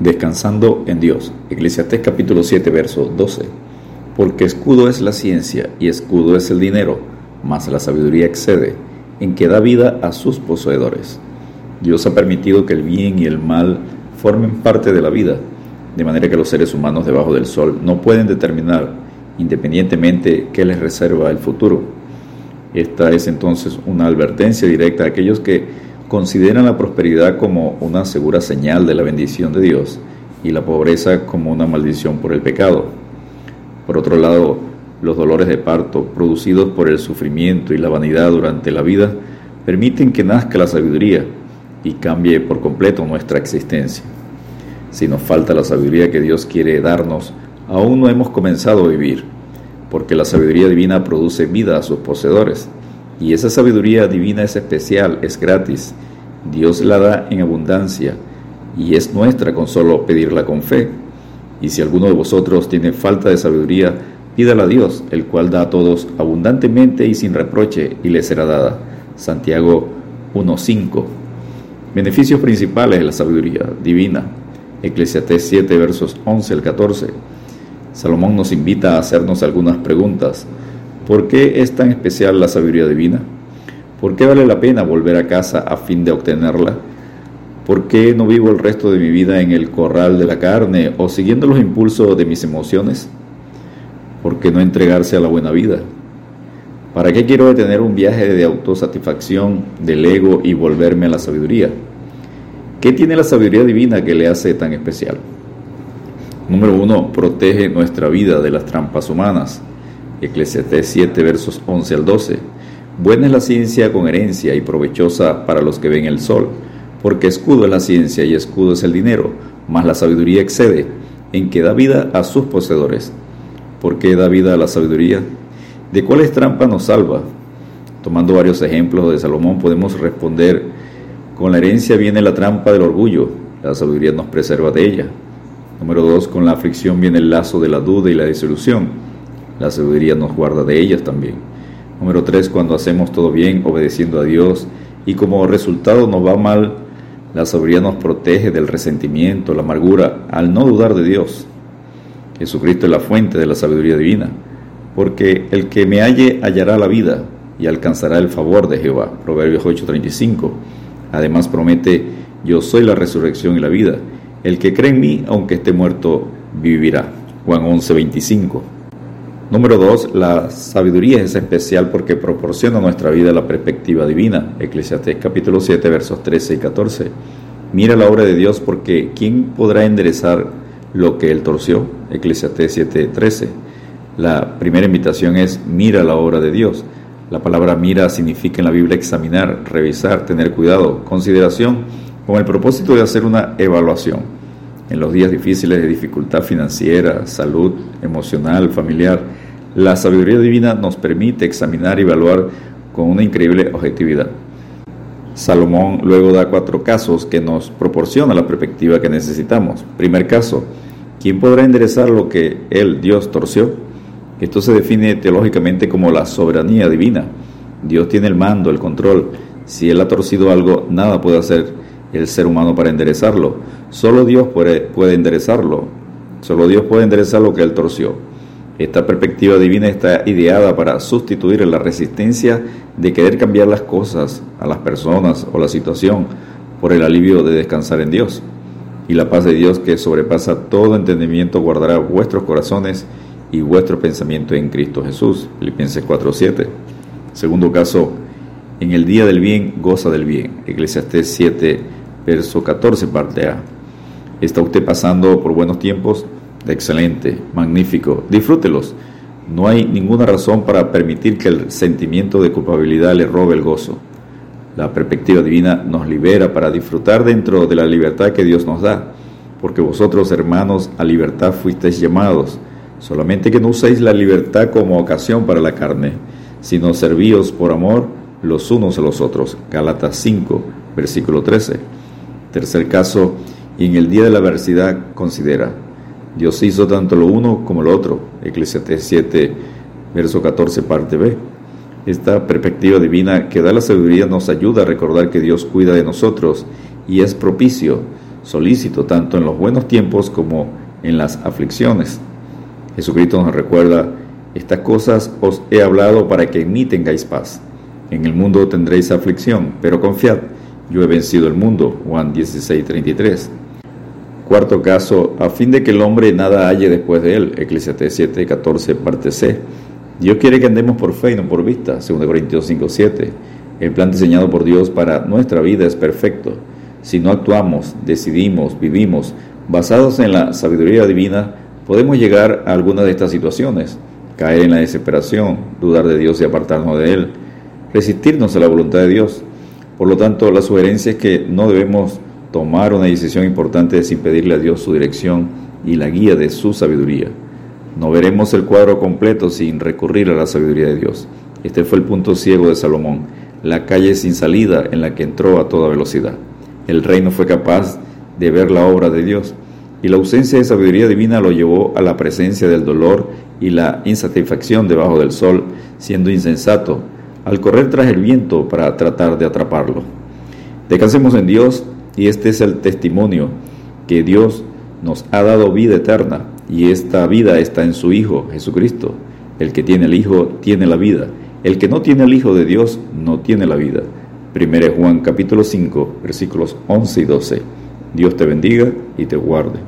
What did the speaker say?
Descansando en Dios. Eclesiastés capítulo 7, verso 12. Porque escudo es la ciencia y escudo es el dinero, mas la sabiduría excede, en que da vida a sus poseedores. Dios ha permitido que el bien y el mal formen parte de la vida, de manera que los seres humanos debajo del sol no pueden determinar independientemente qué les reserva el futuro. Esta es entonces una advertencia directa a aquellos que consideran la prosperidad como una segura señal de la bendición de Dios y la pobreza como una maldición por el pecado. Por otro lado, los dolores de parto producidos por el sufrimiento y la vanidad durante la vida permiten que nazca la sabiduría y cambie por completo nuestra existencia. Si nos falta la sabiduría que Dios quiere darnos, aún no hemos comenzado a vivir, porque la sabiduría divina produce vida a sus poseedores y esa sabiduría divina es especial, es gratis. Dios la da en abundancia y es nuestra con solo pedirla con fe. Y si alguno de vosotros tiene falta de sabiduría, pídala a Dios, el cual da a todos abundantemente y sin reproche, y le será dada. Santiago 1.5. Beneficios principales de la sabiduría divina. Eclesiastés 7, versos 11 al 14. Salomón nos invita a hacernos algunas preguntas. ¿Por qué es tan especial la sabiduría divina? ¿Por qué vale la pena volver a casa a fin de obtenerla? ¿Por qué no vivo el resto de mi vida en el corral de la carne o siguiendo los impulsos de mis emociones? ¿Por qué no entregarse a la buena vida? ¿Para qué quiero detener un viaje de autosatisfacción del ego y volverme a la sabiduría? ¿Qué tiene la sabiduría divina que le hace tan especial? Número uno, protege nuestra vida de las trampas humanas. Eclesiastés 7, versos 11 al 12. Buena es la ciencia con herencia y provechosa para los que ven el sol, porque escudo es la ciencia y escudo es el dinero, mas la sabiduría excede, en que da vida a sus poseedores. ¿Por qué da vida a la sabiduría? ¿De cuáles trampas nos salva? Tomando varios ejemplos de Salomón podemos responder, con la herencia viene la trampa del orgullo, la sabiduría nos preserva de ella. Número dos, con la aflicción viene el lazo de la duda y la disolución la sabiduría nos guarda de ellas también. Número tres, cuando hacemos todo bien, obedeciendo a Dios, y como resultado nos va mal, la sabiduría nos protege del resentimiento, la amargura, al no dudar de Dios. Jesucristo es la fuente de la sabiduría divina, porque el que me halle hallará la vida y alcanzará el favor de Jehová. Proverbios 8:35. Además promete, yo soy la resurrección y la vida. El que cree en mí, aunque esté muerto, vivirá. Juan 11:25. Número dos, la sabiduría es especial porque proporciona a nuestra vida la perspectiva divina. Eclesiastés capítulo 7 versos 13 y 14. Mira la obra de Dios porque ¿quién podrá enderezar lo que él torció? Eclesiastés 7, 13. La primera invitación es mira la obra de Dios. La palabra mira significa en la Biblia examinar, revisar, tener cuidado, consideración, con el propósito de hacer una evaluación. En los días difíciles de dificultad financiera, salud, emocional, familiar, la sabiduría divina nos permite examinar y evaluar con una increíble objetividad. Salomón luego da cuatro casos que nos proporciona la perspectiva que necesitamos. Primer caso, ¿quién podrá enderezar lo que él, Dios, torció? Esto se define teológicamente como la soberanía divina. Dios tiene el mando, el control. Si Él ha torcido algo, nada puede hacer el ser humano para enderezarlo. Solo Dios puede, puede enderezarlo. Solo Dios puede enderezar lo que Él torció. Esta perspectiva divina está ideada para sustituir la resistencia de querer cambiar las cosas, a las personas o la situación por el alivio de descansar en Dios. Y la paz de Dios que sobrepasa todo entendimiento guardará vuestros corazones y vuestro pensamiento en Cristo Jesús. Filipenses 4:7. Segundo caso, en el día del bien goza del bien. Eclesiastés 7, verso 14, parte A. ¿Está usted pasando por buenos tiempos? excelente, magnífico, disfrútelos. No hay ninguna razón para permitir que el sentimiento de culpabilidad le robe el gozo. La perspectiva divina nos libera para disfrutar dentro de la libertad que Dios nos da, porque vosotros, hermanos, a libertad fuisteis llamados, solamente que no uséis la libertad como ocasión para la carne, sino servíos por amor los unos a los otros. Gálatas 5, versículo 13. Tercer caso, y en el día de la adversidad considera, Dios hizo tanto lo uno como lo otro. Eclesiastés 7, verso 14, parte B. Esta perspectiva divina que da la sabiduría nos ayuda a recordar que Dios cuida de nosotros y es propicio solícito tanto en los buenos tiempos como en las aflicciones. Jesucristo nos recuerda, estas cosas os he hablado para que en mí tengáis paz. En el mundo tendréis aflicción, pero confiad, yo he vencido el mundo. Juan 16:33. Cuarto caso, a fin de que el hombre nada halle después de él. Eclesiastes 7:14, parte C. Dios quiere que andemos por fe y no por vista. 2 Corintios 5:7. El plan diseñado por Dios para nuestra vida es perfecto. Si no actuamos, decidimos, vivimos, basados en la sabiduría divina, podemos llegar a alguna de estas situaciones. Caer en la desesperación, dudar de Dios y apartarnos de Él. Resistirnos a la voluntad de Dios. Por lo tanto, la sugerencia es que no debemos tomar una decisión importante sin pedirle a Dios su dirección y la guía de su sabiduría. No veremos el cuadro completo sin recurrir a la sabiduría de Dios. Este fue el punto ciego de Salomón, la calle sin salida en la que entró a toda velocidad. El rey no fue capaz de ver la obra de Dios y la ausencia de sabiduría divina lo llevó a la presencia del dolor y la insatisfacción debajo del sol, siendo insensato al correr tras el viento para tratar de atraparlo. Descansemos en Dios y este es el testimonio que Dios nos ha dado vida eterna y esta vida está en su Hijo Jesucristo. El que tiene el Hijo tiene la vida. El que no tiene el Hijo de Dios no tiene la vida. 1 Juan capítulo 5 versículos 11 y 12. Dios te bendiga y te guarde.